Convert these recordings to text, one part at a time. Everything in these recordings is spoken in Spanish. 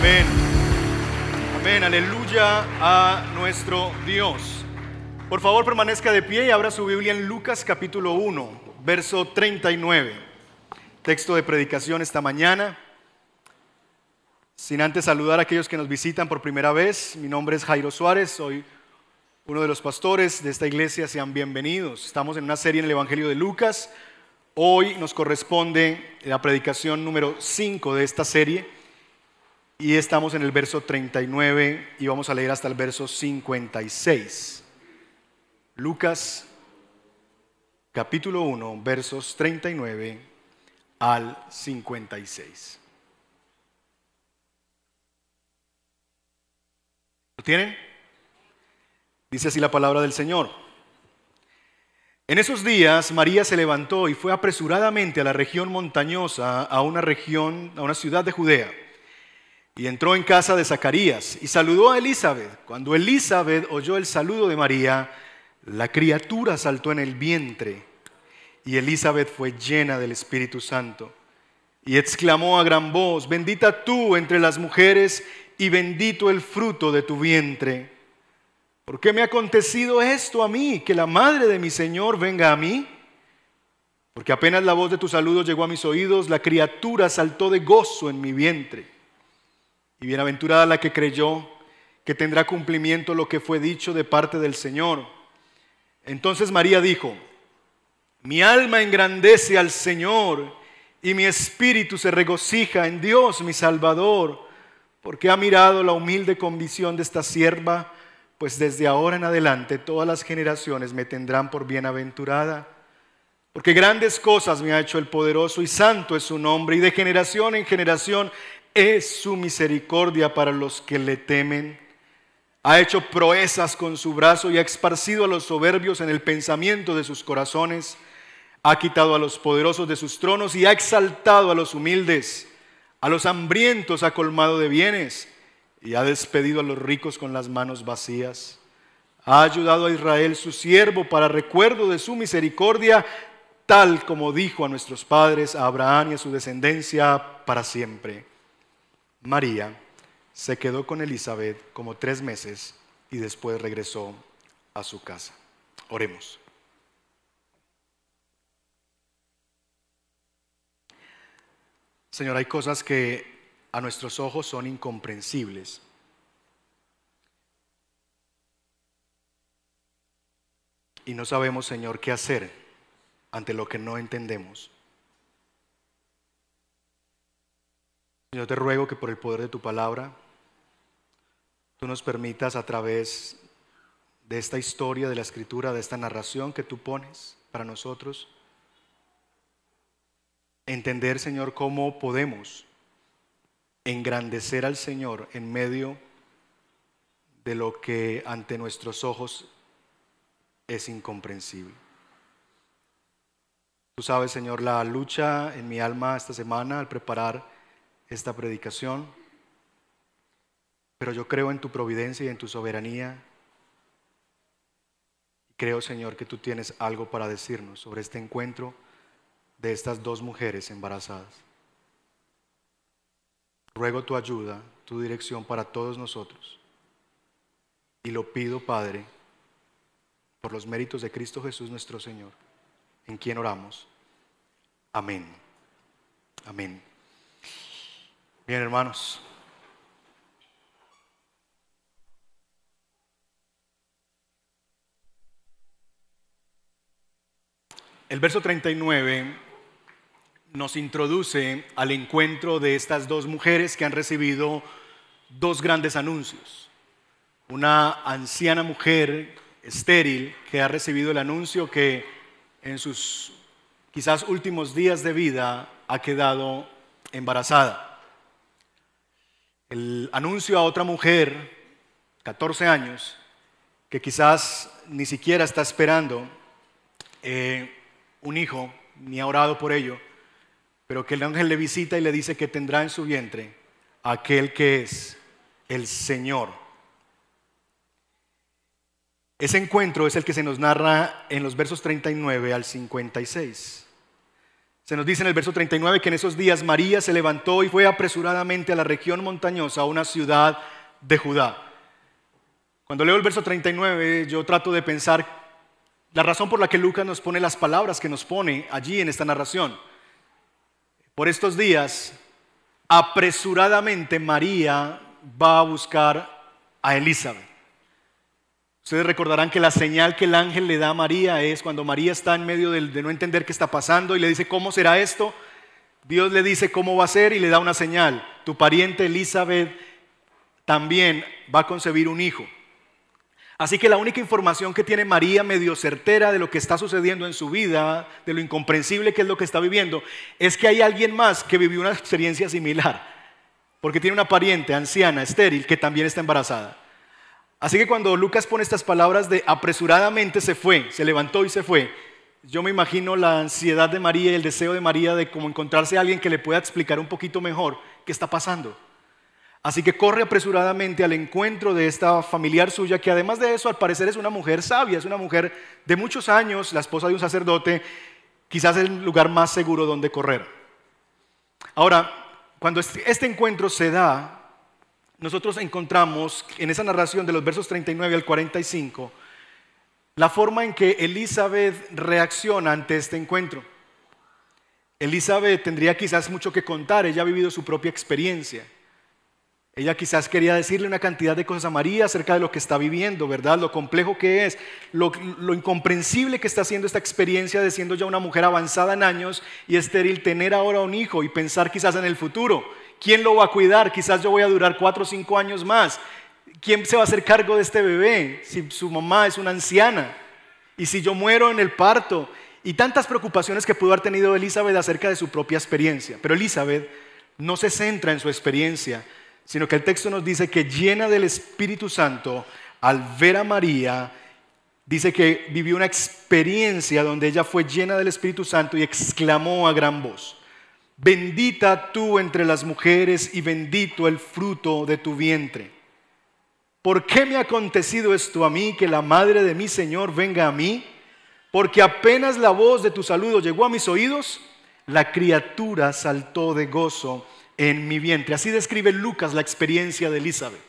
Amén. Amén. Aleluya a nuestro Dios. Por favor, permanezca de pie y abra su Biblia en Lucas capítulo 1, verso 39. Texto de predicación esta mañana. Sin antes saludar a aquellos que nos visitan por primera vez, mi nombre es Jairo Suárez, soy uno de los pastores de esta iglesia, sean bienvenidos. Estamos en una serie en el Evangelio de Lucas. Hoy nos corresponde la predicación número 5 de esta serie y estamos en el verso 39 y vamos a leer hasta el verso 56. Lucas capítulo 1, versos 39 al 56. ¿Lo tienen? Dice así la palabra del Señor. En esos días María se levantó y fue apresuradamente a la región montañosa, a una región, a una ciudad de Judea, y entró en casa de Zacarías y saludó a Elizabeth. Cuando Elizabeth oyó el saludo de María, la criatura saltó en el vientre y Elizabeth fue llena del Espíritu Santo y exclamó a gran voz, bendita tú entre las mujeres y bendito el fruto de tu vientre. ¿Por qué me ha acontecido esto a mí, que la madre de mi Señor venga a mí? Porque apenas la voz de tu saludo llegó a mis oídos, la criatura saltó de gozo en mi vientre. Y bienaventurada la que creyó que tendrá cumplimiento lo que fue dicho de parte del Señor. Entonces María dijo, mi alma engrandece al Señor y mi espíritu se regocija en Dios mi Salvador porque ha mirado la humilde condición de esta sierva, pues desde ahora en adelante todas las generaciones me tendrán por bienaventurada. Porque grandes cosas me ha hecho el poderoso y santo es su nombre, y de generación en generación es su misericordia para los que le temen. Ha hecho proezas con su brazo y ha esparcido a los soberbios en el pensamiento de sus corazones. Ha quitado a los poderosos de sus tronos y ha exaltado a los humildes. A los hambrientos ha colmado de bienes y ha despedido a los ricos con las manos vacías. Ha ayudado a Israel su siervo para recuerdo de su misericordia, tal como dijo a nuestros padres, a Abraham y a su descendencia para siempre. María se quedó con Elizabeth como tres meses y después regresó a su casa. Oremos. Señor, hay cosas que a nuestros ojos son incomprensibles. Y no sabemos, Señor, qué hacer ante lo que no entendemos. Señor, te ruego que por el poder de tu palabra, tú nos permitas a través de esta historia, de la escritura, de esta narración que tú pones para nosotros, entender, Señor, cómo podemos engrandecer al Señor en medio de lo que ante nuestros ojos es incomprensible. Tú sabes, Señor, la lucha en mi alma esta semana al preparar esta predicación, pero yo creo en tu providencia y en tu soberanía. Creo, Señor, que tú tienes algo para decirnos sobre este encuentro de estas dos mujeres embarazadas. Ruego tu ayuda, tu dirección para todos nosotros. Y lo pido, Padre, por los méritos de Cristo Jesús nuestro Señor, en quien oramos. Amén. Amén. Bien, hermanos. El verso 39 nos introduce al encuentro de estas dos mujeres que han recibido dos grandes anuncios. Una anciana mujer estéril que ha recibido el anuncio que en sus quizás últimos días de vida ha quedado embarazada. El anuncio a otra mujer, 14 años, que quizás ni siquiera está esperando eh, un hijo, ni ha orado por ello, pero que el ángel le visita y le dice que tendrá en su vientre aquel que es el Señor. Ese encuentro es el que se nos narra en los versos 39 al 56. Se nos dice en el verso 39 que en esos días María se levantó y fue apresuradamente a la región montañosa, a una ciudad de Judá. Cuando leo el verso 39, yo trato de pensar la razón por la que Lucas nos pone las palabras que nos pone allí en esta narración. Por estos días, apresuradamente María va a buscar a Elizabeth. Ustedes recordarán que la señal que el ángel le da a María es cuando María está en medio de, no entender qué está pasando y le dice, ¿cómo será esto? Dios le dice cómo va a ser y le da una señal. Tu pariente Elizabeth también va a concebir un hijo. Así que la única información que tiene María medio certera de lo que está sucediendo en su vida, de lo incomprensible que es lo que está viviendo, es que hay alguien más que vivió una experiencia similar, porque tiene una pariente anciana, estéril, que también está embarazada. Así que cuando Lucas pone estas palabras de apresuradamente se fue, se levantó y se fue, yo me imagino la ansiedad de María y el deseo de María de como encontrarse a alguien que le pueda explicar un poquito mejor qué está pasando. Así que corre apresuradamente al encuentro de esta familiar suya, que además de eso al parecer es una mujer sabia, es una mujer de muchos años, la esposa de un sacerdote, quizás el lugar más seguro donde correr. Ahora, cuando este, este encuentro se da, nosotros encontramos en esa narración de los versos 39 al 45 la forma en que Elizabeth reacciona ante este encuentro. Elizabeth tendría quizás mucho que contar, ella ha vivido su propia experiencia. Ella quizás quería decirle una cantidad de cosas a María acerca de lo que está viviendo, ¿verdad? Lo complejo que es, lo, incomprensible que está haciendo esta experiencia de siendo ya una mujer avanzada en años y estéril, tener ahora un hijo y pensar quizás en el futuro. ¿Quién lo va a cuidar? Quizás yo voy a durar cuatro o cinco años más. ¿Quién se va a hacer cargo de este bebé si su mamá es una anciana? Y si yo muero en el parto. Y tantas preocupaciones que pudo haber tenido Elizabeth acerca de su propia experiencia. Pero Elizabeth no se centra en su experiencia sino que el texto nos dice que llena del Espíritu Santo, al ver a María, dice que vivió una experiencia donde ella fue llena del Espíritu Santo y exclamó a gran voz, bendita tú entre las mujeres y bendito el fruto de tu vientre. ¿Por qué me ha acontecido esto a mí, que la madre de mi Señor venga a mí? Porque apenas la voz de tu saludo llegó a mis oídos, la criatura saltó de gozo en mi vientre. Así describe Lucas la experiencia de Elizabeth.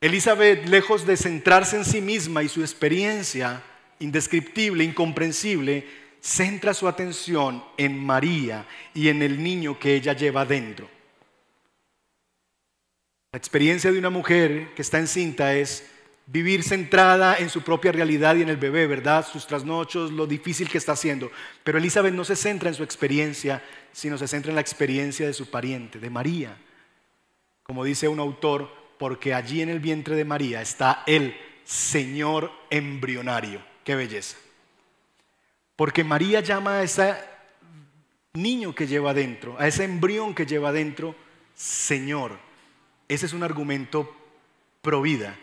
Elizabeth, lejos de centrarse en sí misma y su experiencia indescriptible, incomprensible, centra su atención en María y en el niño que ella lleva dentro. La experiencia de una mujer que está encinta es vivir centrada en su propia realidad y en el bebé, ¿verdad? Sus trasnochos, lo difícil que está haciendo. Pero Elizabeth no se centra en su experiencia, sino se centra en la experiencia de su pariente, de María. Como dice un autor, porque allí en el vientre de María está el Señor embrionario. Qué belleza. Porque María llama a ese niño que lleva adentro, a ese embrión que lleva adentro, Señor. Ese es un argumento pro vida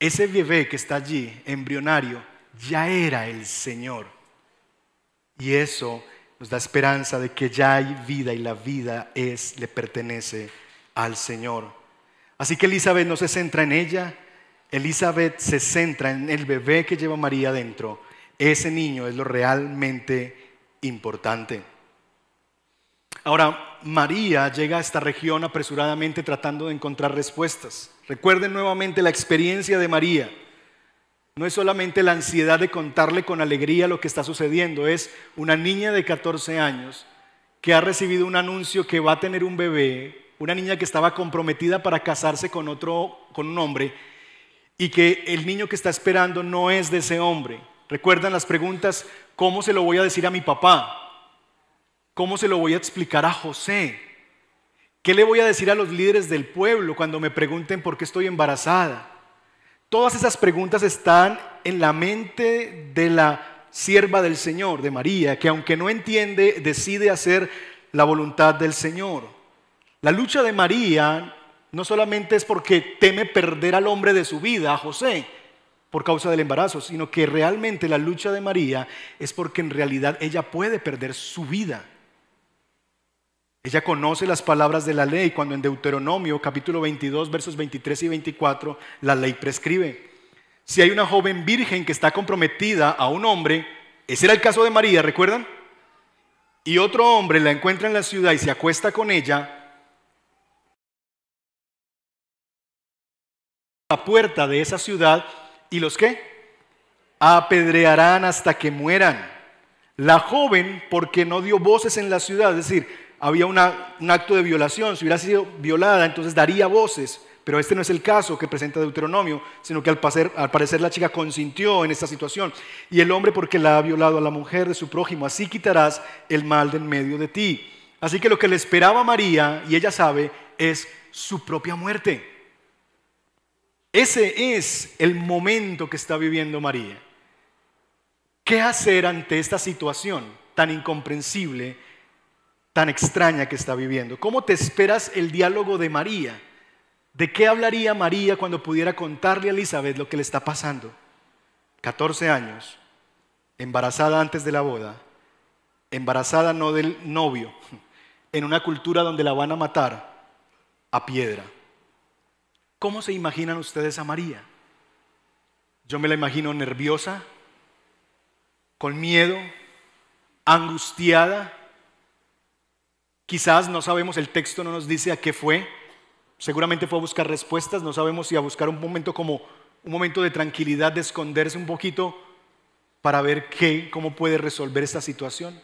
ese bebé que está allí, embrionario, ya era el Señor. Y eso nos da esperanza de que ya hay vida y la vida es, le pertenece al Señor. Así que Elizabeth no se centra en ella, Elizabeth se centra en el bebé que lleva María dentro. Ese niño es lo realmente importante. Ahora, María llega a esta región apresuradamente tratando de encontrar respuestas. Recuerden nuevamente la experiencia de María. No es solamente la ansiedad de contarle con alegría lo que está sucediendo, es una niña de 14 años que ha recibido un anuncio que va a tener un bebé, una niña que estaba comprometida para casarse con otro con un hombre y que el niño que está esperando no es de ese hombre. Recuerdan las preguntas, ¿cómo se lo voy a decir a mi papá? ¿Cómo se lo voy a explicar a José? ¿Qué le voy a decir a los líderes del pueblo cuando me pregunten por qué estoy embarazada? Todas esas preguntas están en la mente de la sierva del Señor, de María, que aunque no entiende, decide hacer la voluntad del Señor. La lucha de María no solamente es porque teme perder al hombre de su vida, a José, por causa del embarazo, sino que realmente la lucha de María es porque en realidad ella puede perder su vida. Ella conoce las palabras de la ley cuando en Deuteronomio capítulo 22 versos 23 y 24 la ley prescribe. Si hay una joven virgen que está comprometida a un hombre, ese era el caso de María, ¿recuerdan? y otro hombre la encuentra en la ciudad y se acuesta con ella, la puerta de esa ciudad y los que apedrearán hasta que mueran. La joven, porque no dio voces en la ciudad, es decir, había un acto de violación, si hubiera sido violada, entonces daría voces, pero este no es el caso que presenta Deuteronomio, sino que al parecer, al parecer la chica consintió en esta situación. Y el hombre porque la ha violado a la mujer de su prójimo, así quitarás el mal de en medio de ti. Así que lo que le esperaba a María, y ella sabe, es su propia muerte. Ese es el momento que está viviendo María. ¿Qué hacer ante esta situación tan incomprensible, tan extraña que está viviendo? ¿Cómo te esperas el diálogo de María? ¿De qué hablaría María cuando pudiera contarle a Elizabeth lo que le está pasando? 14 años, embarazada antes de la boda, embarazada no del novio, en una cultura donde la van a matar a piedra. ¿Cómo se imaginan ustedes a María? Yo me la imagino nerviosa, con miedo, angustiada. Quizás no sabemos, el texto no nos dice a qué fue. Seguramente fue a buscar respuestas, no sabemos si a buscar un momento como un momento de tranquilidad, de esconderse un poquito para ver qué, cómo puede resolver esta situación.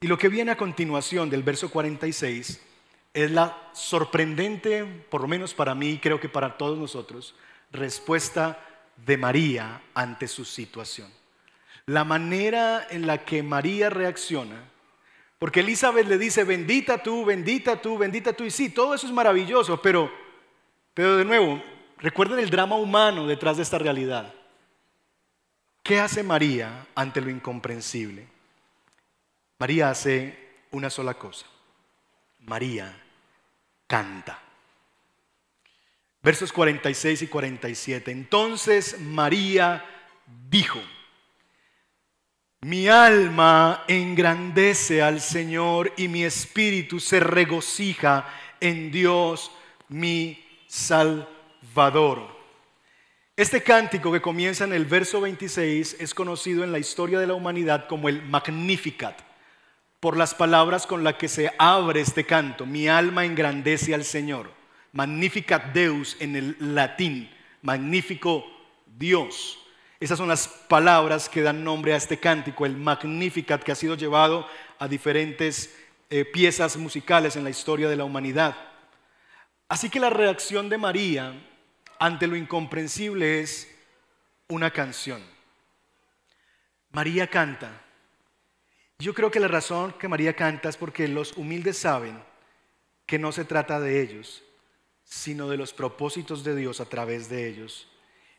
Y lo que viene a continuación del verso 46 es la sorprendente, por lo menos para mí creo que para todos nosotros, respuesta de María ante su situación. La manera en la que María reacciona, porque Elizabeth le dice, bendita tú, bendita tú, bendita tú, y sí, todo eso es maravilloso, pero, pero de nuevo, recuerden el drama humano detrás de esta realidad. ¿Qué hace María ante lo incomprensible? María hace una sola cosa. María canta. Versos 46 y 47. Entonces María dijo, mi alma engrandece al Señor y mi espíritu se regocija en Dios mi Salvador. Este cántico que comienza en el verso 26 es conocido en la historia de la humanidad como el Magnificat por las palabras con las que se abre este canto. Mi alma engrandece al Señor. Magnificat Deus en el latín. Magnífico Dios. Esas son las palabras que dan nombre a este cántico, el Magnificat, que ha sido llevado a diferentes eh, piezas musicales en la historia de la humanidad. Así que la reacción de María ante lo incomprensible es una canción. María canta yo creo que la razón que María canta es porque los humildes saben que no se trata de ellos, sino de los propósitos de Dios a través de ellos.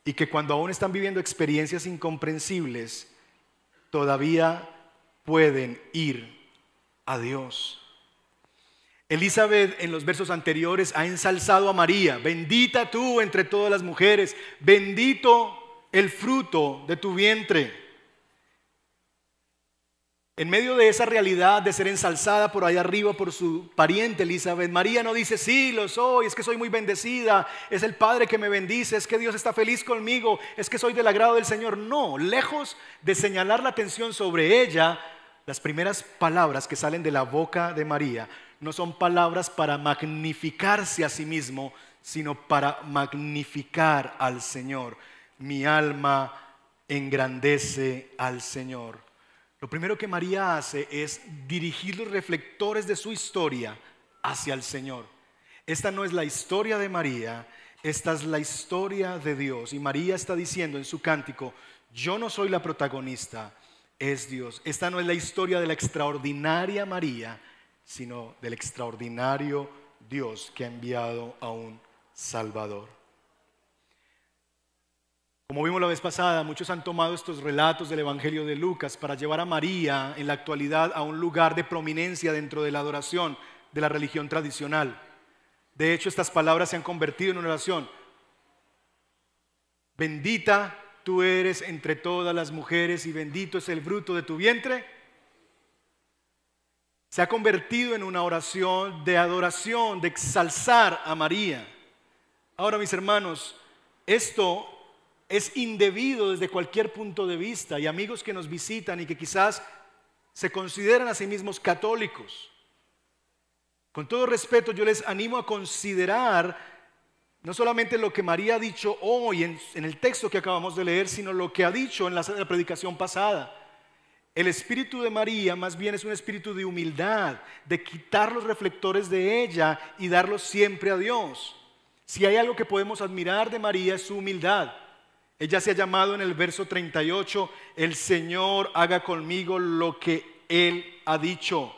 Y que cuando aún están viviendo experiencias incomprensibles, todavía pueden ir a Dios. Elizabeth en los versos anteriores ha ensalzado a María, bendita tú entre todas las mujeres, bendito el fruto de tu vientre. En medio de esa realidad de ser ensalzada por allá arriba por su pariente Elizabeth, María no dice, sí, lo soy, es que soy muy bendecida, es el Padre que me bendice, es que Dios está feliz conmigo, es que soy del agrado del Señor. No, lejos de señalar la atención sobre ella, las primeras palabras que salen de la boca de María no son palabras para magnificarse a sí mismo, sino para magnificar al Señor. Mi alma engrandece al Señor. Lo primero que María hace es dirigir los reflectores de su historia hacia el Señor. Esta no es la historia de María, esta es la historia de Dios. Y María está diciendo en su cántico, yo no soy la protagonista, es Dios. Esta no es la historia de la extraordinaria María, sino del extraordinario Dios que ha enviado a un Salvador. Como vimos la vez pasada, muchos han tomado estos relatos del Evangelio de Lucas para llevar a María en la actualidad a un lugar de prominencia dentro de la adoración de la religión tradicional. De hecho, estas palabras se han convertido en una oración. Bendita tú eres entre todas las mujeres y bendito es el fruto de tu vientre. Se ha convertido en una oración de adoración, de exalzar a María. Ahora, mis hermanos, esto es indebido desde cualquier punto de vista y amigos que nos visitan y que quizás se consideran a sí mismos católicos. Con todo respeto, yo les animo a considerar no solamente lo que María ha dicho hoy en, el texto que acabamos de leer, sino lo que ha dicho en la, predicación pasada. El espíritu de María más bien es un espíritu de humildad, de quitar los reflectores de ella y darlos siempre a Dios. Si hay algo que podemos admirar de María es su humildad. Ella se ha llamado en el verso 38, el Señor haga conmigo lo que Él ha dicho.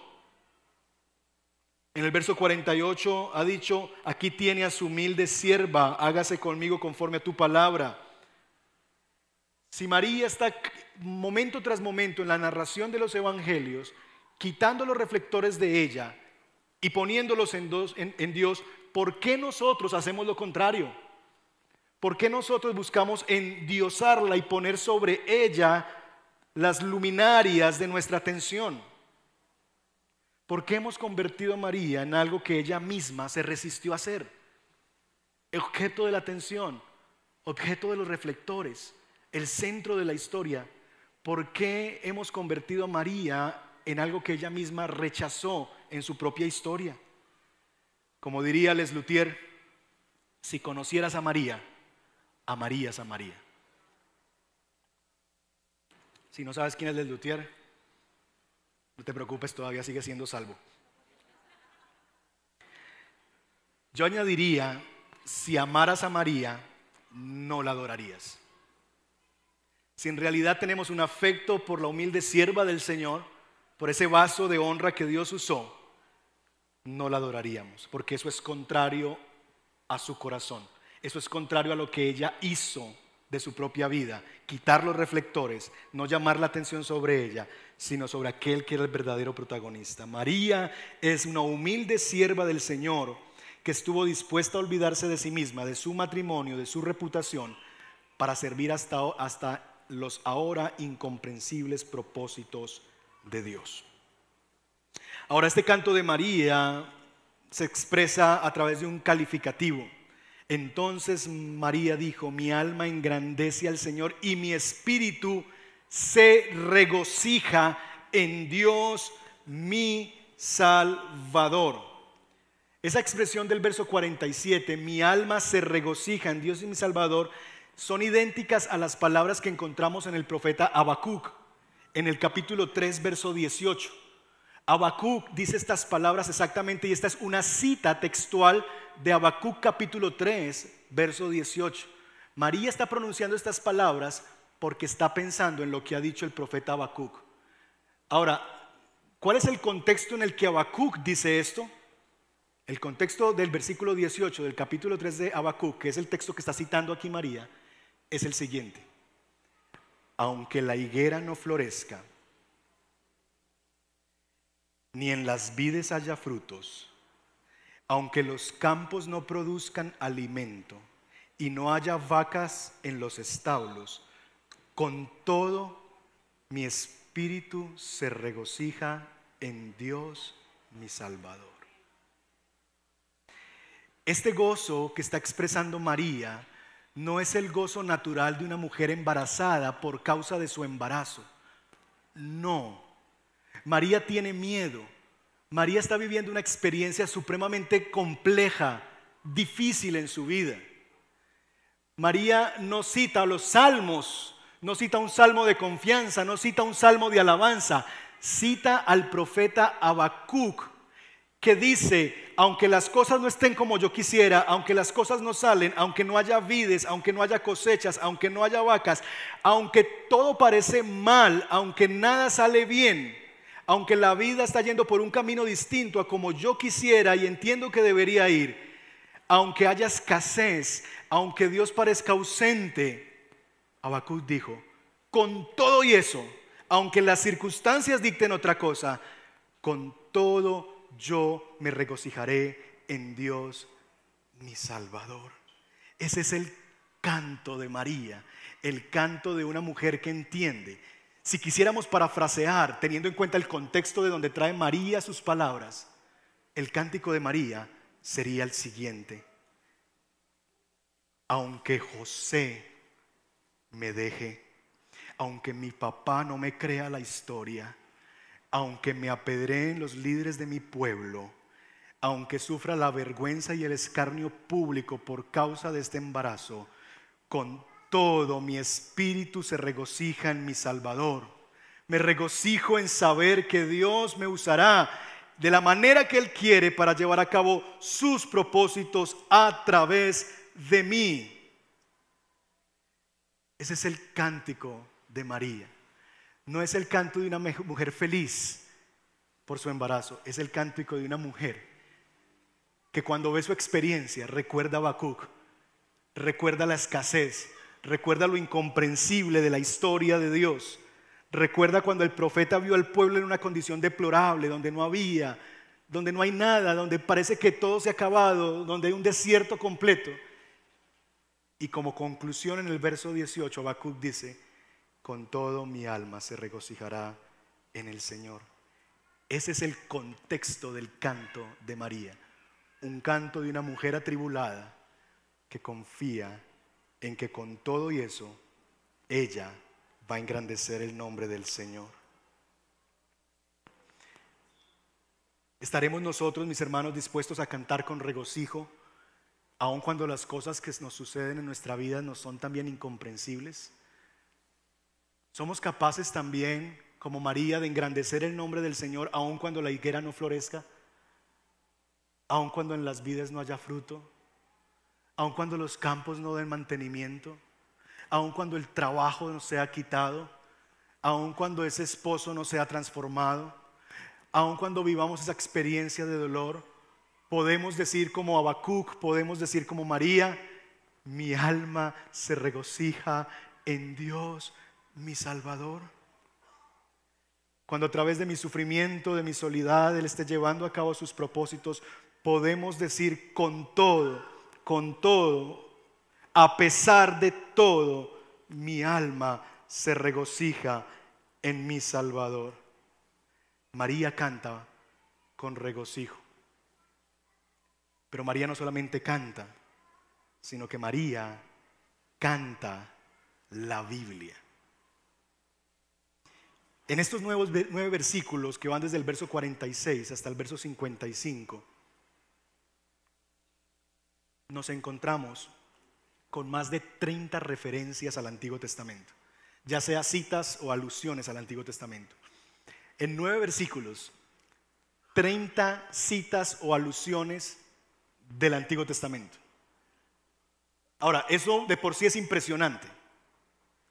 En el verso 48 ha dicho, aquí tiene a su humilde sierva, hágase conmigo conforme a tu palabra. Si María está momento tras momento en la narración de los evangelios, quitando los reflectores de ella y poniéndolos en, en Dios, ¿por qué nosotros hacemos lo contrario? ¿Por qué nosotros buscamos endiosarla y poner sobre ella las luminarias de nuestra atención? ¿Por qué hemos convertido a María en algo que ella misma se resistió a hacer? Objeto de la atención, objeto de los reflectores, el centro de la historia. ¿Por qué hemos convertido a María en algo que ella misma rechazó en su propia historia? Como diría Les Luthier, si conocieras a María, amarías a María. Si no sabes quién es el Luthier, no te preocupes, todavía sigue siendo salvo. Yo añadiría, si amaras a María, no la adorarías. Si en realidad tenemos un afecto por la humilde sierva del Señor, por ese vaso de honra que Dios usó, no la adoraríamos, porque eso es contrario a su corazón. Eso es contrario a lo que ella hizo de su propia vida, quitar los reflectores, no llamar la atención sobre ella, sino sobre aquel que era el verdadero protagonista. María es una humilde sierva del Señor que estuvo dispuesta a olvidarse de sí misma, de su matrimonio, de su reputación, para servir hasta, hasta los ahora incomprensibles propósitos de Dios. Ahora, este canto de María se expresa a través de un calificativo. Entonces María dijo, mi alma engrandece al Señor y mi espíritu se regocija en Dios mi Salvador. Esa expresión del verso 47, mi alma se regocija en Dios y mi Salvador, son idénticas a las palabras que encontramos en el profeta Habacuc, en el capítulo 3, verso 18. Habacuc dice estas palabras exactamente y esta es una cita textual de Habacuc capítulo 3, verso 18. María está pronunciando estas palabras porque está pensando en lo que ha dicho el profeta Habacuc. Ahora, ¿cuál es el contexto en el que Habacuc dice esto? El contexto del versículo 18 del capítulo 3 de Habacuc, que es el texto que está citando aquí María, es el siguiente. Aunque la higuera no florezca, ni en las vides haya frutos, aunque los campos no produzcan alimento y no haya vacas en los establos, con todo mi espíritu se regocija en Dios mi Salvador. Este gozo que está expresando María no es el gozo natural de una mujer embarazada por causa de su embarazo. No. María tiene miedo. María está viviendo una experiencia supremamente compleja, difícil en su vida. María no cita los salmos, no cita un salmo de confianza, no cita un salmo de alabanza, cita al profeta Habacuc que dice, aunque las cosas no estén como yo quisiera, aunque las cosas no salen, aunque no haya vides, aunque no haya cosechas, aunque no haya vacas, aunque todo parece mal, aunque nada sale bien, aunque la vida está yendo por un camino distinto a como yo quisiera y entiendo que debería ir, aunque haya escasez, aunque Dios parezca ausente, Habacuc dijo, con todo y eso, aunque las circunstancias dicten otra cosa, con todo yo me regocijaré en Dios mi Salvador. Ese es el canto de María, el canto de una mujer que entiende. Si quisiéramos parafrasear, teniendo en cuenta el contexto de donde trae María sus palabras, el cántico de María sería el siguiente. Aunque José me deje, aunque mi papá no me crea la historia, aunque me apedreen los líderes de mi pueblo, aunque sufra la vergüenza y el escarnio público por causa de este embarazo, con todo mi espíritu se regocija en mi Salvador. Me regocijo en saber que Dios me usará de la manera que Él quiere para llevar a cabo sus propósitos a través de mí. Ese es el cántico de María. No es el canto de una mujer feliz por su embarazo, es el cántico de una mujer que cuando ve su experiencia recuerda a Habacuc, recuerda la escasez, recuerda lo incomprensible de la historia de Dios, recuerda cuando el profeta vio al pueblo en una condición deplorable, donde no había, donde no hay nada, donde parece que todo se ha acabado, donde hay un desierto completo. Y como conclusión en el verso 18, Habacuc dice, con todo mi alma se regocijará en el Señor. Ese es el contexto del canto de María, un canto de una mujer atribulada que confía en que con todo y eso ella va a engrandecer el nombre del Señor. ¿Estaremos nosotros, mis hermanos, dispuestos a cantar con regocijo aun cuando las cosas que nos suceden en nuestra vida nos son también incomprensibles? ¿Somos capaces también, como María, de engrandecer el nombre del Señor aun cuando la higuera no florezca? Aun cuando en las vidas no haya fruto? Aun cuando los campos no den mantenimiento? Aun cuando el trabajo no sea quitado? Aun cuando ese esposo no sea transformado? Aun cuando vivamos esa experiencia de dolor? Podemos decir como Habacuc, podemos decir como María, mi alma se regocija en Dios, mi Salvador. Cuando a través de mi sufrimiento, de mi soledad, Él esté llevando a cabo sus propósitos, podemos decir con todo, con todo, a pesar de todo, mi alma se regocija en mi Salvador. María canta con regocijo. Pero María no solamente canta, sino que María canta la Biblia. En estos nuevos, nueve versículos que van desde el verso 46 hasta el verso 55, nos encontramos con más de 30 referencias al Antiguo Testamento, ya sea citas o alusiones al Antiguo Testamento. En nueve versículos, 30 citas o alusiones del Antiguo Testamento. Ahora, eso de por sí es impresionante.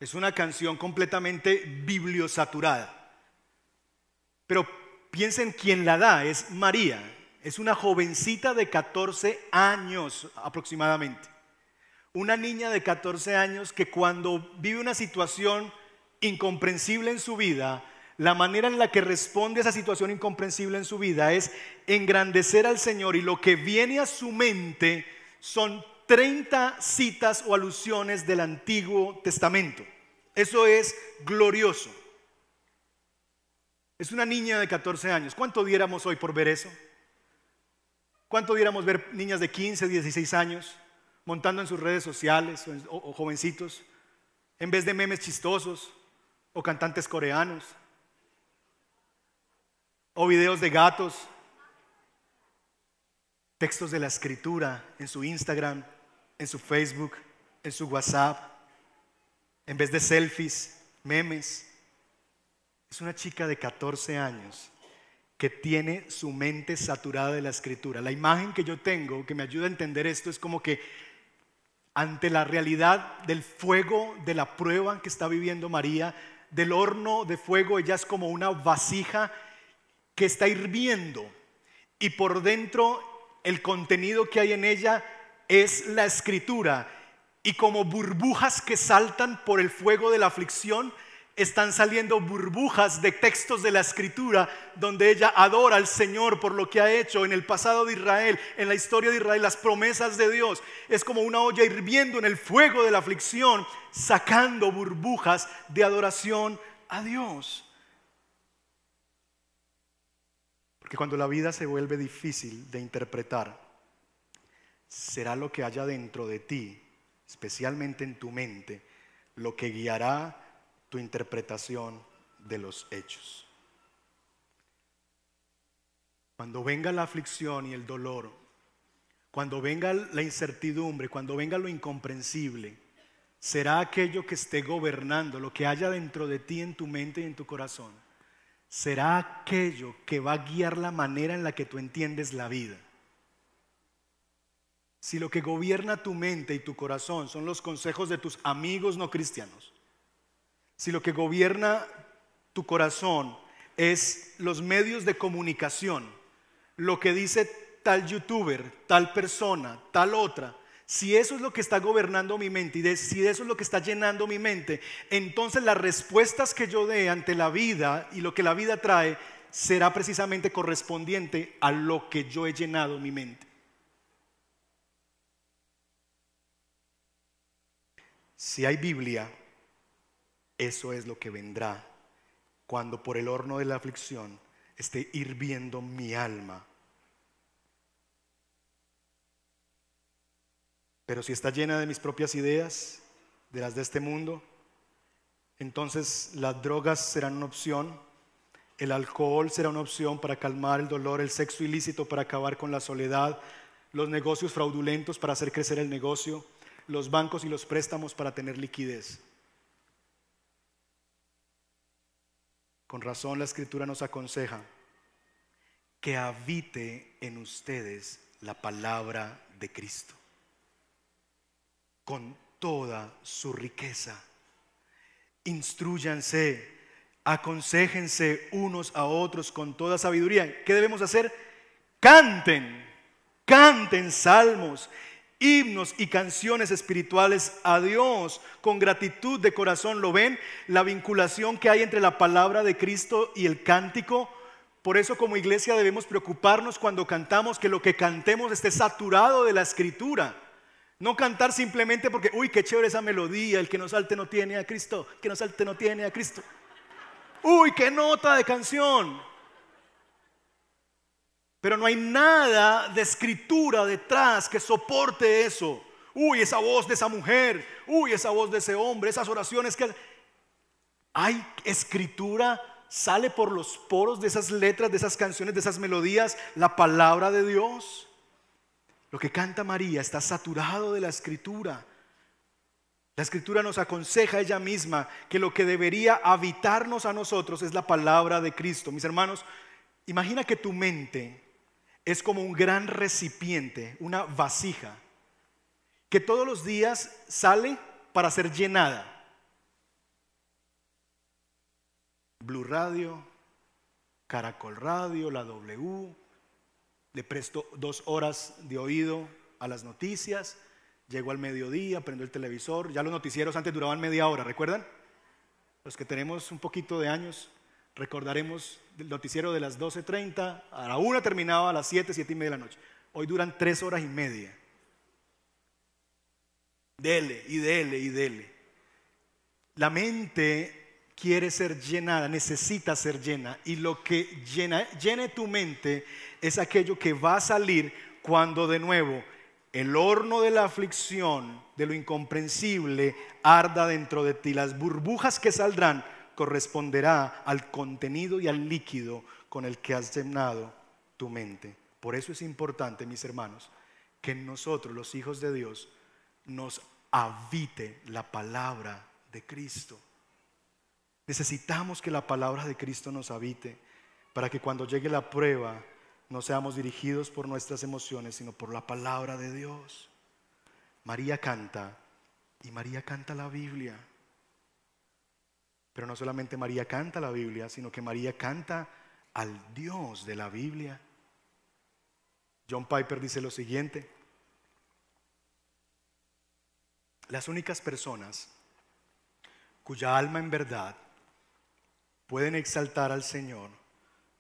Es una canción completamente bibliosaturada. Pero piensen quién la da, es María. Es una jovencita de 14 años aproximadamente. Una niña de 14 años que cuando vive una situación incomprensible en su vida, la manera en la que responde a esa situación incomprensible en su vida es engrandecer al Señor y lo que viene a su mente son 30 citas o alusiones del Antiguo Testamento. Eso es glorioso. Es una niña de 14 años. ¿Cuánto diéramos hoy por ver eso? ¿Cuánto diéramos ver niñas de 15, 16 años montando en sus redes sociales o, jovencitos en vez de memes chistosos o cantantes coreanos? o videos de gatos, textos de la escritura en su Instagram, en su Facebook, en su WhatsApp, en vez de selfies, memes. Es una chica de 14 años que tiene su mente saturada de la escritura. La imagen que yo tengo que me ayuda a entender esto es como que ante la realidad del fuego, de la prueba que está viviendo María, del horno de fuego, ella es como una vasija que está hirviendo y por dentro el contenido que hay en ella es la escritura y como burbujas que saltan por el fuego de la aflicción, están saliendo burbujas de textos de la escritura donde ella adora al Señor por lo que ha hecho en el pasado de Israel, en la historia de Israel, las promesas de Dios. Es como una olla hirviendo en el fuego de la aflicción, sacando burbujas de adoración a Dios. Porque cuando la vida se vuelve difícil de interpretar, será lo que haya dentro de ti, especialmente en tu mente, lo que guiará tu interpretación de los hechos. Cuando venga la aflicción y el dolor, cuando venga la incertidumbre, cuando venga lo incomprensible, será aquello que esté gobernando, lo que haya dentro de ti, en tu mente y en tu corazón. Será aquello que va a guiar la manera en la que tú entiendes la vida. Si lo que gobierna tu mente y tu corazón son los consejos de tus amigos no cristianos, si lo que gobierna tu corazón es los medios de comunicación, lo que dice tal youtuber, tal persona, tal otra, si eso es lo que está gobernando mi mente y si eso es lo que está llenando mi mente, entonces las respuestas que yo dé ante la vida y lo que la vida trae será precisamente correspondiente a lo que yo he llenado mi mente. Si hay Biblia, eso es lo que vendrá cuando por el horno de la aflicción esté hirviendo mi alma Pero si está llena de mis propias ideas, de las de este mundo, entonces las drogas serán una opción, el alcohol será una opción para calmar el dolor, el sexo ilícito para acabar con la soledad, los negocios fraudulentos para hacer crecer el negocio, los bancos y los préstamos para tener liquidez. Con razón la escritura nos aconseja que habite en ustedes la palabra de Cristo con toda su riqueza. Instruyanse, aconsejense unos a otros con toda sabiduría. ¿Qué debemos hacer? Canten, canten salmos, himnos y canciones espirituales a Dios con gratitud de corazón. ¿Lo ven? La vinculación que hay entre la palabra de Cristo y el cántico. Por eso como iglesia debemos preocuparnos cuando cantamos que lo que cantemos esté saturado de la escritura. No cantar simplemente porque, uy, qué chévere esa melodía, el que no salte no tiene a Cristo, el que no salte no tiene a Cristo. Uy, qué nota de canción. Pero no hay nada de escritura detrás que soporte eso. Uy, esa voz de esa mujer, uy, esa voz de ese hombre, esas oraciones que... Hay escritura, sale por los poros de esas letras, de esas canciones, de esas melodías, la palabra de Dios. Lo que canta María está saturado de la escritura. La escritura nos aconseja ella misma que lo que debería habitarnos a nosotros es la palabra de Cristo. Mis hermanos, imagina que tu mente es como un gran recipiente, una vasija, que todos los días sale para ser llenada. Blue Radio, Caracol Radio, la W, le presto dos horas de oído a las noticias, llego al mediodía, prendo el televisor, ya los noticieros antes duraban media hora, ¿recuerdan? Los que tenemos un poquito de años, recordaremos el noticiero de las 12.30, a la una terminaba a las 7, 7 y media de la noche. Hoy duran tres horas y media. Dele y dele y dele. La mente quiere ser llenada, necesita ser llena. Y lo que llena, llene tu mente es aquello que va a salir cuando de nuevo el horno de la aflicción, de lo incomprensible, arda dentro de ti. Las burbujas que saldrán corresponderá al contenido y al líquido con el que has llenado tu mente. Por eso es importante, mis hermanos, que en nosotros, los hijos de Dios, nos habite la palabra de Cristo. Necesitamos que la palabra de Cristo nos habite para que cuando llegue la prueba no seamos dirigidos por nuestras emociones, sino por la palabra de Dios. María canta y María canta la Biblia. Pero no solamente María canta la Biblia, sino que María canta al Dios de la Biblia. John Piper dice lo siguiente. Las únicas personas cuya alma en verdad pueden exaltar al Señor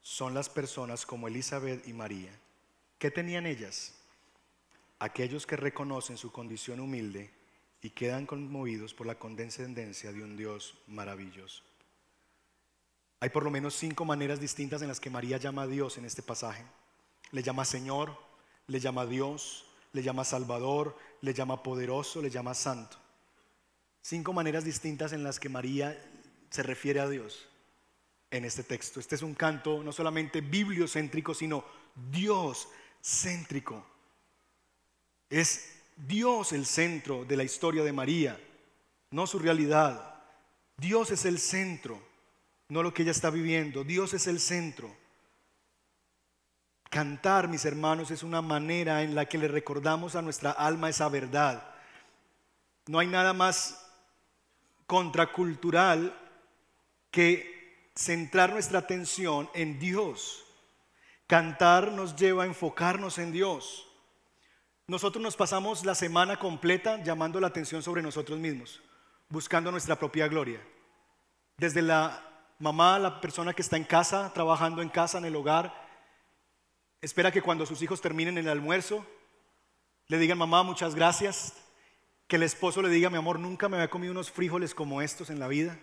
son las personas como Elizabeth y María. ¿Qué tenían ellas? Aquellos que reconocen su condición humilde y quedan conmovidos por la condescendencia de un Dios maravilloso. Hay por lo menos cinco maneras distintas en las que María llama a Dios en este pasaje. Le llama Señor, le llama Dios, le llama Salvador, le llama poderoso, le llama santo. Cinco maneras distintas en las que María se refiere a Dios en este texto. Este es un canto no solamente bibliocéntrico, sino Dios céntrico. Es Dios el centro de la historia de María, no su realidad. Dios es el centro, no lo que ella está viviendo. Dios es el centro. Cantar, mis hermanos, es una manera en la que le recordamos a nuestra alma esa verdad. No hay nada más contracultural que centrar nuestra atención en Dios. Cantar nos lleva a enfocarnos en Dios. Nosotros nos pasamos la semana completa llamando la atención sobre nosotros mismos, buscando nuestra propia gloria. Desde la mamá, la persona que está en casa, trabajando en casa, en el hogar, espera que cuando sus hijos terminen el almuerzo, le digan, mamá, muchas gracias. Que el esposo le diga, mi amor, nunca me había comido unos frijoles como estos en la vida.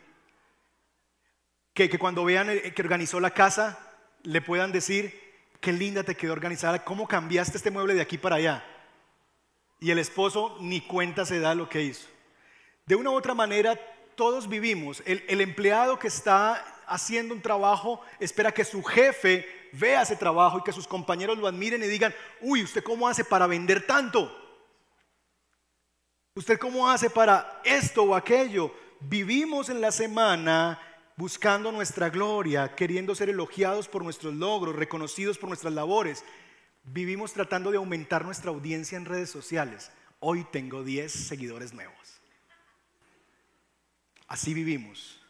Que, que cuando vean que organizó la casa, le puedan decir, qué linda te quedó organizada, cómo cambiaste este mueble de aquí para allá. Y el esposo ni cuenta se da lo que hizo. De una u otra manera, todos vivimos. El, empleado que está haciendo un trabajo espera que su jefe vea ese trabajo y que sus compañeros lo admiren y digan, uy, ¿usted cómo hace para vender tanto? ¿Usted cómo hace para esto o aquello? Vivimos en la semana buscando nuestra gloria, queriendo ser elogiados por nuestros logros, reconocidos por nuestras labores. Vivimos tratando de aumentar nuestra audiencia en redes sociales. Hoy tengo 10 seguidores nuevos. Así vivimos.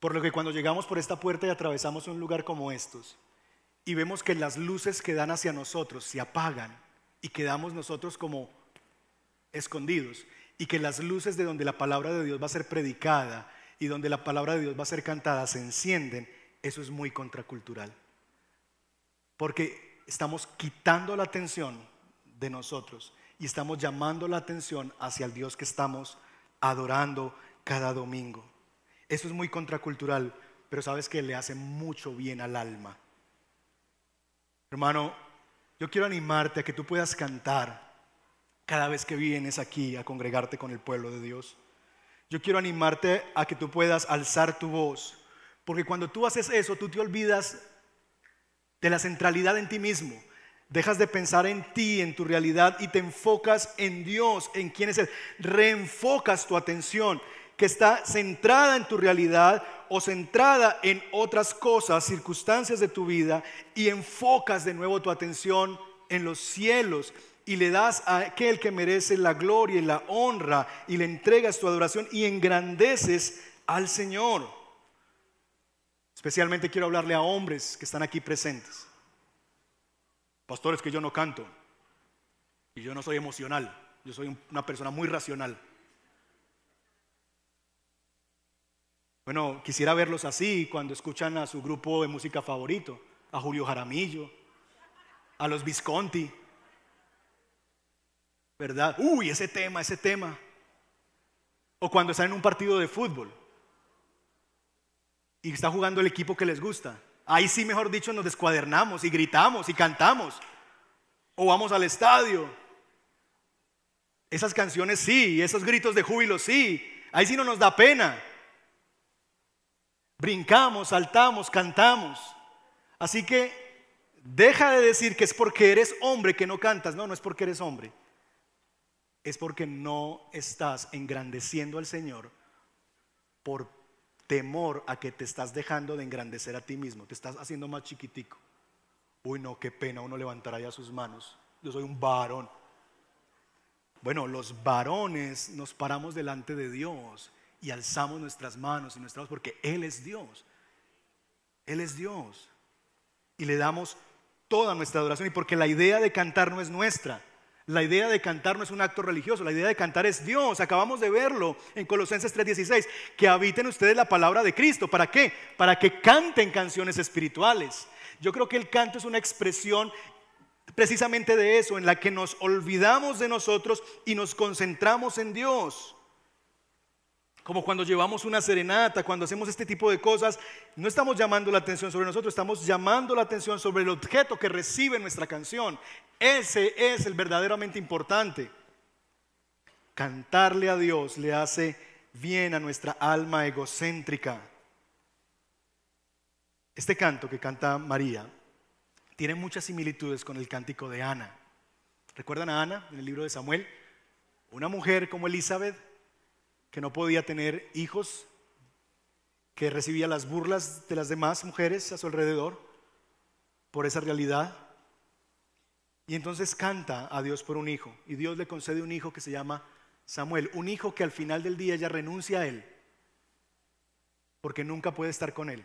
Por lo que cuando llegamos por esta puerta y atravesamos un lugar como estos y vemos que las luces que dan hacia nosotros se apagan y quedamos nosotros como escondidos y que las luces de donde la palabra de Dios va a ser predicada y donde la palabra de Dios va a ser cantada se encienden, eso es muy contracultural. Porque estamos quitando la atención de nosotros y estamos llamando la atención hacia el Dios que estamos adorando cada domingo. Eso es muy contracultural, pero sabes que le hace mucho bien al alma. Hermano, yo quiero animarte a que tú puedas cantar cada vez que vienes aquí a congregarte con el pueblo de Dios. Yo quiero animarte a que tú puedas alzar tu voz, porque cuando tú haces eso, tú te olvidas de la centralidad en ti mismo. Dejas de pensar en ti, en tu realidad y te enfocas en Dios, en quién es Él. Reenfocas tu atención que está centrada en tu realidad o centrada en otras cosas, circunstancias de tu vida y enfocas de nuevo tu atención en los cielos y le das a aquel que merece la gloria y la honra y le entregas tu adoración y engrandeces al Señor. Especialmente quiero hablarle a hombres que están aquí presentes. Pastores que yo no canto y yo no soy emocional, yo soy una persona muy racional. Bueno, quisiera verlos así cuando escuchan a su grupo de música favorito, a Julio Jaramillo, a los Visconti, ¿verdad? Uy, ese tema, ese tema. O cuando están en un partido de fútbol y está jugando el equipo que les gusta. Ahí sí, mejor dicho, nos descuadernamos y gritamos y cantamos. O vamos al estadio. Esas canciones sí, esos gritos de júbilo sí. Ahí sí no nos da pena. Brincamos, saltamos, cantamos. Así que deja de decir que es porque eres hombre que no cantas. No, no es porque eres hombre es porque no estás engrandeciendo al Señor por temor a que te estás dejando de engrandecer a ti mismo, te estás haciendo más chiquitico. Uy, no, qué pena uno levantará ya sus manos. Yo soy un varón. Bueno, los varones nos paramos delante de Dios y alzamos nuestras manos y nuestras porque Él es Dios. Él es Dios. Y le damos toda nuestra adoración y porque la idea de cantar no es nuestra. La idea de cantar no es un acto religioso, la idea de cantar es Dios. Acabamos de verlo en Colosenses 3:16, que habiten ustedes la palabra de Cristo. ¿Para qué? Para que canten canciones espirituales. Yo creo que el canto es una expresión precisamente de eso, en la que nos olvidamos de nosotros y nos concentramos en Dios como cuando llevamos una serenata, cuando hacemos este tipo de cosas, no estamos llamando la atención sobre nosotros, estamos llamando la atención sobre el objeto que recibe nuestra canción. Ese es el verdaderamente importante. Cantarle a Dios le hace bien a nuestra alma egocéntrica. Este canto que canta María tiene muchas similitudes con el cántico de Ana. ¿Recuerdan a Ana en el libro de Samuel? Una mujer como Elizabeth, que no podía tener hijos, que recibía las burlas de las demás mujeres a su alrededor por esa realidad. Y entonces canta a Dios por un hijo. Y Dios le concede un hijo que se llama Samuel. Un hijo que al final del día ella renuncia a él. Porque nunca puede estar con él.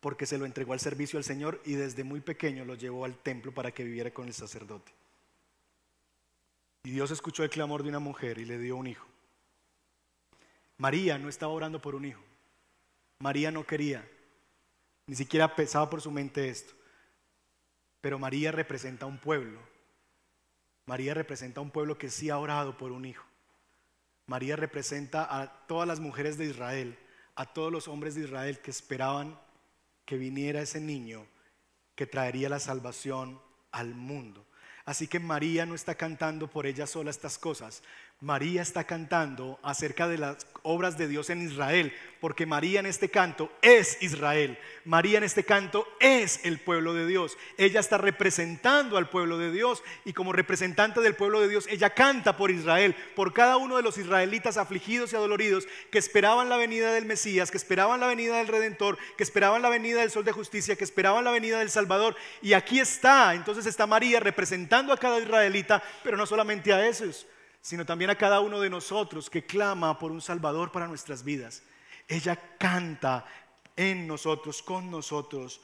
Porque se lo entregó al servicio al Señor y desde muy pequeño lo llevó al templo para que viviera con el sacerdote. Y Dios escuchó el clamor de una mujer y le dio un hijo. María no estaba orando por un hijo. María no quería. Ni siquiera pensaba por su mente esto. Pero María representa un pueblo. María representa un pueblo que sí ha orado por un hijo. María representa a todas las mujeres de Israel, a todos los hombres de Israel que esperaban que viniera ese niño que traería la salvación al mundo. Así que María no está cantando por ella sola estas cosas. María está cantando acerca de las obras de Dios en Israel, porque María en este canto es Israel. María en este canto es el pueblo de Dios. Ella está representando al pueblo de Dios y como representante del pueblo de Dios, ella canta por Israel, por cada uno de los israelitas afligidos y adoloridos que esperaban la venida del Mesías, que esperaban la venida del Redentor, que esperaban la venida del Sol de Justicia, que esperaban la venida del Salvador. Y aquí está, entonces está María representando a cada israelita, pero no solamente a esos sino también a cada uno de nosotros que clama por un Salvador para nuestras vidas. Ella canta en nosotros, con nosotros,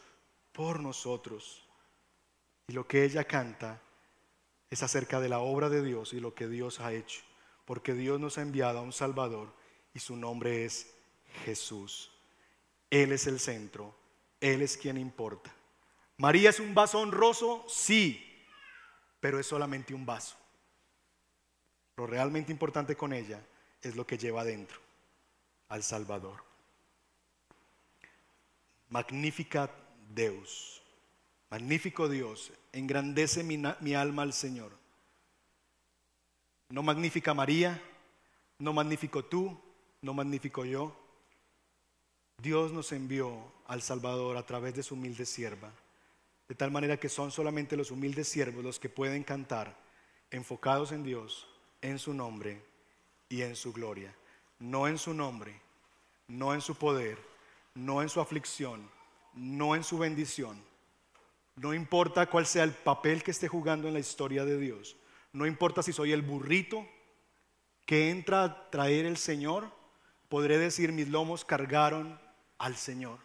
por nosotros. Y lo que ella canta es acerca de la obra de Dios y lo que Dios ha hecho, porque Dios nos ha enviado a un Salvador y su nombre es Jesús. Él es el centro, Él es quien importa. María es un vaso honroso, sí, pero es solamente un vaso. Lo realmente importante con ella es lo que lleva adentro, al Salvador. Magnífica Deus, magnífico Dios, engrandece mi, mi alma al Señor. No magnífica María, no magnífico tú, no magnífico yo. Dios nos envió al Salvador a través de su humilde sierva, de tal manera que son solamente los humildes siervos los que pueden cantar enfocados en Dios en su nombre y en su gloria. No en su nombre, no en su poder, no en su aflicción, no en su bendición. No importa cuál sea el papel que esté jugando en la historia de Dios. No importa si soy el burrito que entra a traer el Señor, podré decir mis lomos cargaron al Señor.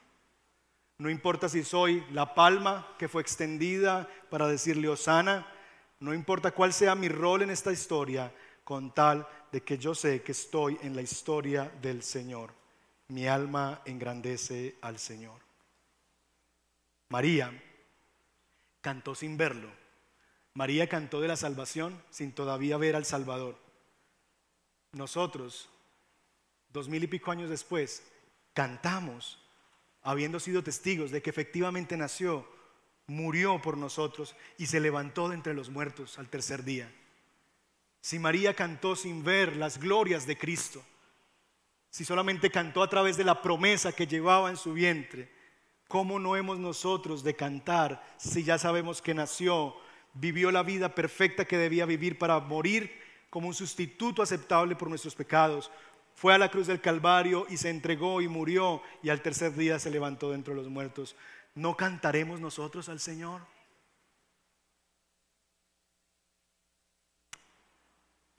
No importa si soy la palma que fue extendida para decirle Osana, no importa cuál sea mi rol en esta historia, con tal de que yo sé que estoy en la historia del Señor. Mi alma engrandece al Señor. María cantó sin verlo. María cantó de la salvación sin todavía ver al Salvador. Nosotros, dos mil y pico años después, cantamos, habiendo sido testigos de que efectivamente nació, murió por nosotros y se levantó de entre los muertos al tercer día. Si María cantó sin ver las glorias de Cristo, si solamente cantó a través de la promesa que llevaba en su vientre, ¿cómo no hemos nosotros de cantar si ya sabemos que nació, vivió la vida perfecta que debía vivir para morir como un sustituto aceptable por nuestros pecados? Fue a la cruz del Calvario y se entregó y murió y al tercer día se levantó dentro de los muertos. ¿No cantaremos nosotros al Señor?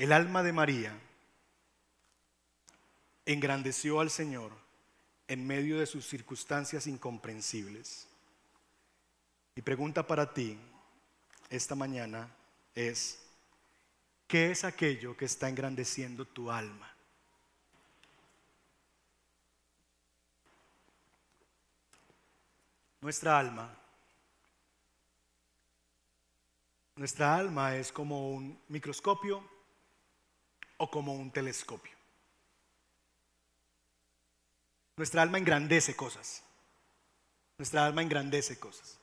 El alma de María engrandeció al Señor en medio de sus circunstancias incomprensibles. Mi pregunta para ti esta mañana es, ¿qué es aquello que está engrandeciendo tu alma? Nuestra alma, nuestra alma es como un microscopio o como un telescopio. Nuestra alma engrandece cosas. Nuestra alma engrandece cosas.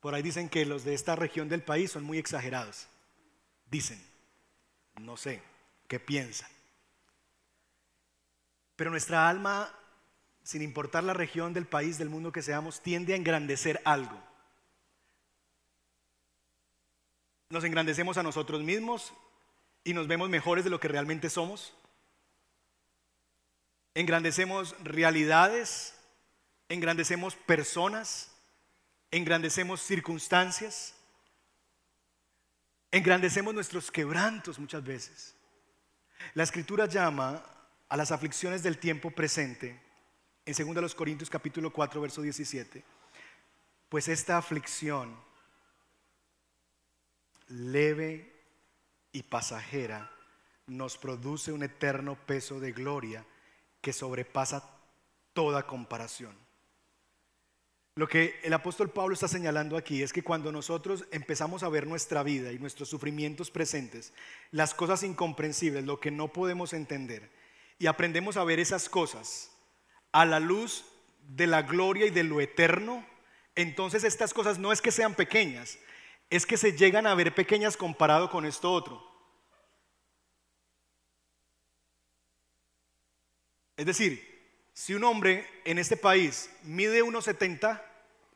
Por ahí dicen que los de esta región del país son muy exagerados. Dicen, no sé, ¿qué piensan? Pero nuestra alma, sin importar la región del país, del mundo que seamos, tiende a engrandecer algo. Nos engrandecemos a nosotros mismos y nos vemos mejores de lo que realmente somos. Engrandecemos realidades, engrandecemos personas, engrandecemos circunstancias, engrandecemos nuestros quebrantos muchas veces. La escritura llama a las aflicciones del tiempo presente, en 2 Corintios capítulo 4, verso 17, pues esta aflicción leve y pasajera nos produce un eterno peso de gloria que sobrepasa toda comparación. Lo que el apóstol Pablo está señalando aquí es que cuando nosotros empezamos a ver nuestra vida y nuestros sufrimientos presentes, las cosas incomprensibles, lo que no podemos entender, y aprendemos a ver esas cosas a la luz de la gloria y de lo eterno, entonces estas cosas no es que sean pequeñas, es que se llegan a ver pequeñas comparado con esto otro. Es decir, si un hombre en este país mide 1,70,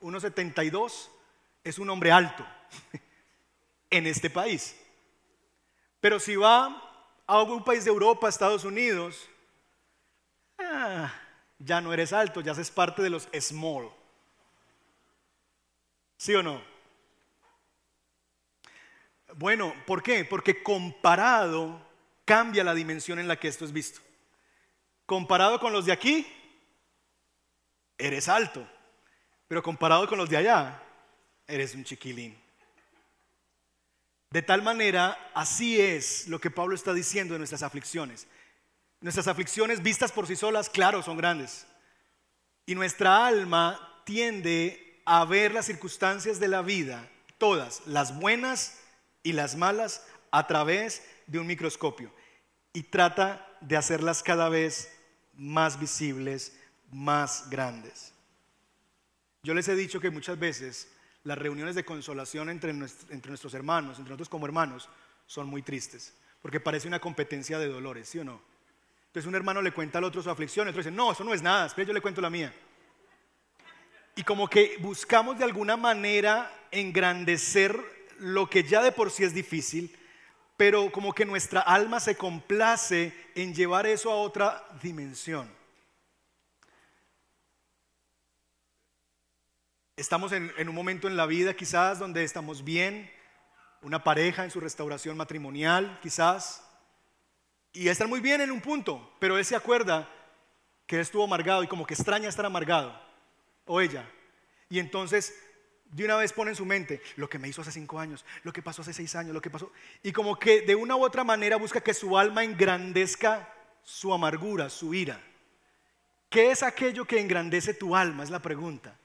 1,72, es un hombre alto en este país. Pero si va a un país de Europa, Estados Unidos, ah, ya no eres alto, ya haces parte de los small. ¿Sí o no? Bueno, ¿por qué? Porque comparado cambia la dimensión en la que esto es visto. Comparado con los de aquí, eres alto. Pero comparado con los de allá, eres un chiquilín. De tal manera, así es lo que Pablo está diciendo de nuestras aflicciones. Nuestras aflicciones vistas por sí solas, claro, son grandes. Y nuestra alma tiende a ver las circunstancias de la vida, todas, las buenas y las malas, a través de un microscopio. Y trata de hacerlas cada vez más visibles, más grandes. Yo les he dicho que muchas veces las reuniones de consolación entre, entre nuestros hermanos, entre nosotros como hermanos, son muy tristes, porque parece una competencia de dolores, ¿sí o no? Entonces un hermano le cuenta al otro su aflicción, el otro dice, no, eso no es nada, espera, yo le cuento la mía. Y como que buscamos de alguna manera engrandecer lo que ya de por sí es difícil, pero como que nuestra alma se complace en llevar eso a otra dimensión. Estamos en, un momento en la vida quizás donde estamos bien, una pareja en su restauración matrimonial quizás, y estar muy bien en un punto, pero él se acuerda que estuvo amargado y como que extraña estar amargado, o ella. Y entonces de una vez pone en su mente lo que me hizo hace cinco años, lo que pasó hace seis años, lo que pasó. Y como que de una u otra manera busca que su alma engrandezca su amargura, su ira. ¿Qué es aquello que engrandece tu alma? Es la pregunta.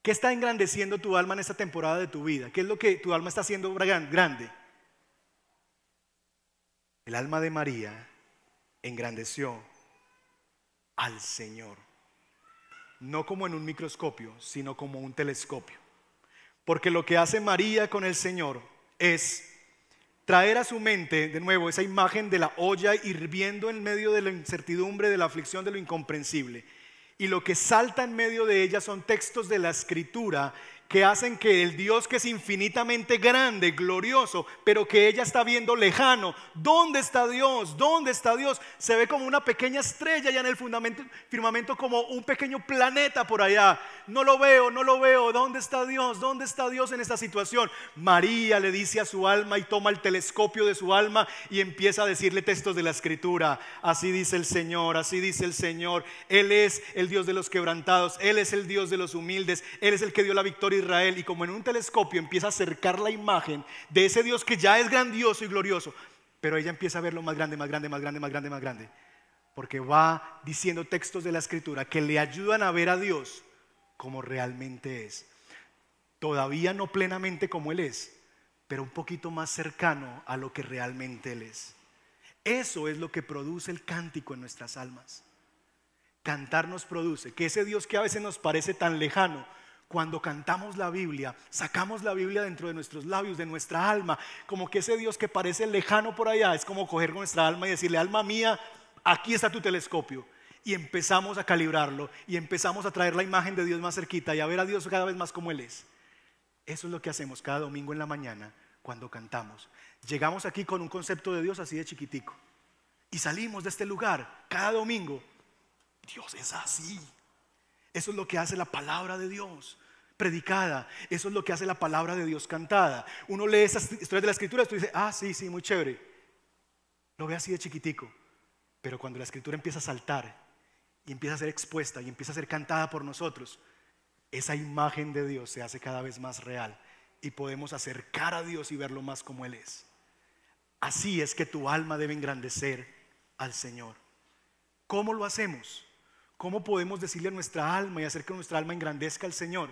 ¿Qué está engrandeciendo tu alma en esta temporada de tu vida? ¿Qué es lo que tu alma está haciendo grande? El alma de María engrandeció al Señor, no como en un microscopio, sino como un telescopio. Porque lo que hace María con el Señor es traer a su mente de nuevo esa imagen de la olla hirviendo en medio de la incertidumbre, de la aflicción, de lo incomprensible. Y lo que salta en medio de ella son textos de la escritura que hacen que el Dios que es infinitamente grande, glorioso, pero que ella está viendo lejano, ¿dónde está Dios? ¿Dónde está Dios? Se ve como una pequeña estrella allá en el firmamento, como un pequeño planeta por allá. No lo veo, no lo veo. ¿Dónde está Dios? ¿Dónde está Dios en esta situación? María le dice a su alma y toma el telescopio de su alma y empieza a decirle textos de la escritura. Así dice el Señor, así dice el Señor. Él es el Dios de los quebrantados, Él es el Dios de los humildes, Él es el que dio la victoria Israel y como en un telescopio empieza a acercar la imagen de ese Dios que ya es grandioso y glorioso, pero ella empieza a verlo más grande, más grande, más grande, más grande, más grande, porque va diciendo textos de la escritura que le ayudan a ver a Dios como realmente es. Todavía no plenamente como Él es, pero un poquito más cercano a lo que realmente Él es. Eso es lo que produce el cántico en nuestras almas. Cantar nos produce que ese Dios que a veces nos parece tan lejano, cuando cantamos la Biblia, sacamos la Biblia dentro de nuestros labios, de nuestra alma, como que ese Dios que parece lejano por allá, es como coger nuestra alma y decirle, alma mía, aquí está tu telescopio. Y empezamos a calibrarlo y empezamos a traer la imagen de Dios más cerquita y a ver a Dios cada vez más como Él es. Eso es lo que hacemos cada domingo en la mañana cuando cantamos. Llegamos aquí con un concepto de Dios así de chiquitico y salimos de este lugar cada domingo. Dios es así. Eso es lo que hace la palabra de Dios predicada. Eso es lo que hace la palabra de Dios cantada. Uno lee esas historias de la escritura y tú dices, ah, sí, sí, muy chévere. Lo ve así de chiquitico. Pero cuando la escritura empieza a saltar y empieza a ser expuesta y empieza a ser cantada por nosotros, esa imagen de Dios se hace cada vez más real y podemos acercar a Dios y verlo más como Él es. Así es que tu alma debe engrandecer al Señor. ¿Cómo lo hacemos? ¿Cómo podemos decirle a nuestra alma y hacer que nuestra alma engrandezca al Señor?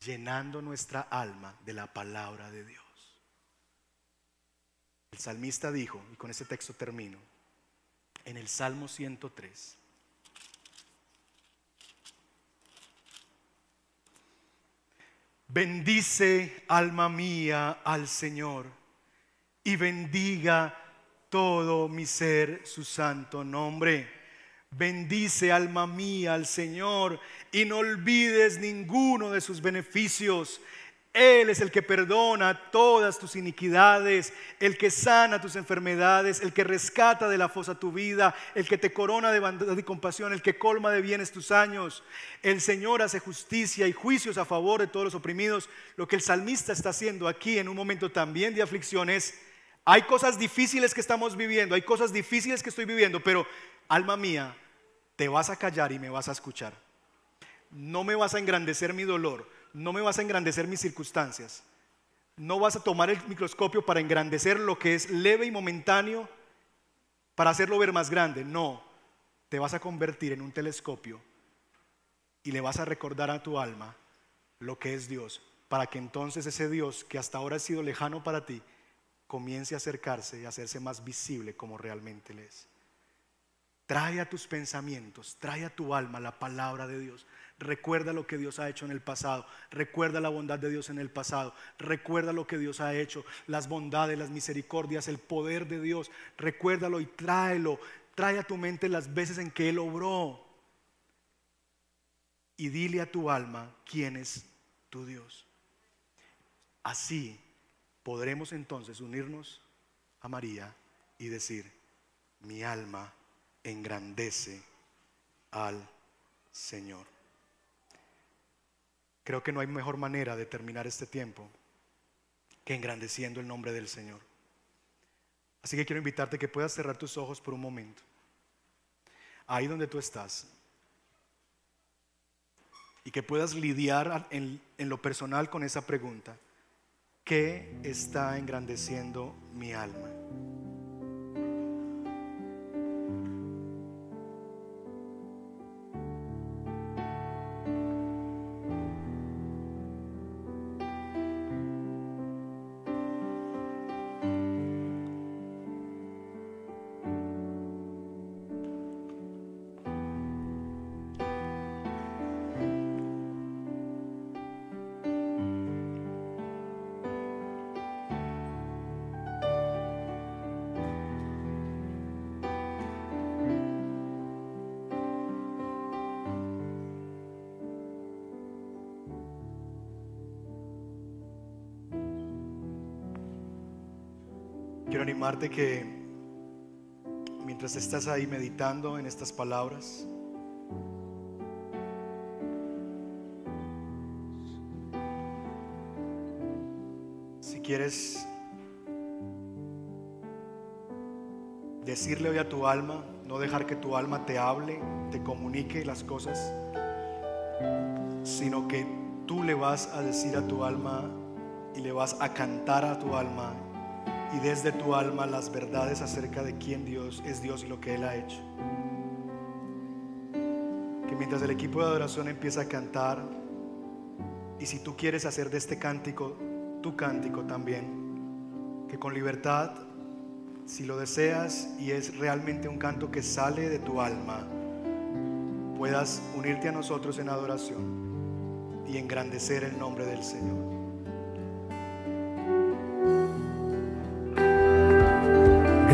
Llenando nuestra alma de la palabra de Dios. El salmista dijo, y con ese texto termino, en el Salmo 103, Bendice alma mía al Señor y bendiga todo mi ser su santo nombre. Bendice alma mía al Señor y no olvides ninguno de sus beneficios. Él es el que perdona todas tus iniquidades, el que sana tus enfermedades, el que rescata de la fosa tu vida, el que te corona de bondad y compasión, el que colma de bienes tus años. El Señor hace justicia y juicios a favor de todos los oprimidos. Lo que el salmista está haciendo aquí en un momento también de aflicción es, hay cosas difíciles que estamos viviendo, hay cosas difíciles que estoy viviendo, pero alma mía, te vas a callar y me vas a escuchar. No me vas a engrandecer mi dolor no me vas a engrandecer mis circunstancias. No vas a tomar el microscopio para engrandecer lo que es leve y momentáneo para hacerlo ver más grande. No, te vas a convertir en un telescopio y le vas a recordar a tu alma lo que es Dios, para que entonces ese Dios que hasta ahora ha sido lejano para ti, comience a acercarse y a hacerse más visible como realmente le es. Trae a tus pensamientos, trae a tu alma la palabra de Dios. Recuerda lo que Dios ha hecho en el pasado. Recuerda la bondad de Dios en el pasado. Recuerda lo que Dios ha hecho, las bondades, las misericordias, el poder de Dios. Recuérdalo y tráelo. Trae a tu mente las veces en que Él obró. Y dile a tu alma quién es tu Dios. Así podremos entonces unirnos a María y decir, mi alma engrandece al Señor. Creo que no hay mejor manera de terminar este tiempo que engrandeciendo el nombre del Señor. Así que quiero invitarte que puedas cerrar tus ojos por un momento. Ahí donde tú estás. Y que puedas lidiar en, lo personal con esa pregunta. ¿Qué está engrandeciendo mi alma? Quiero animarte que mientras estás ahí meditando en estas palabras, si quieres decirle hoy a tu alma, no dejar que tu alma te hable, te comunique las cosas, sino que tú le vas a decir a tu alma y le vas a cantar a tu alma y desde tu alma las verdades acerca de quién Dios es Dios y lo que Él ha hecho. Que mientras el equipo de adoración empieza a cantar, y si tú quieres hacer de este cántico tu cántico también, que con libertad, si lo deseas y es realmente un canto que sale de tu alma, puedas unirte a nosotros en adoración y engrandecer el nombre del Señor.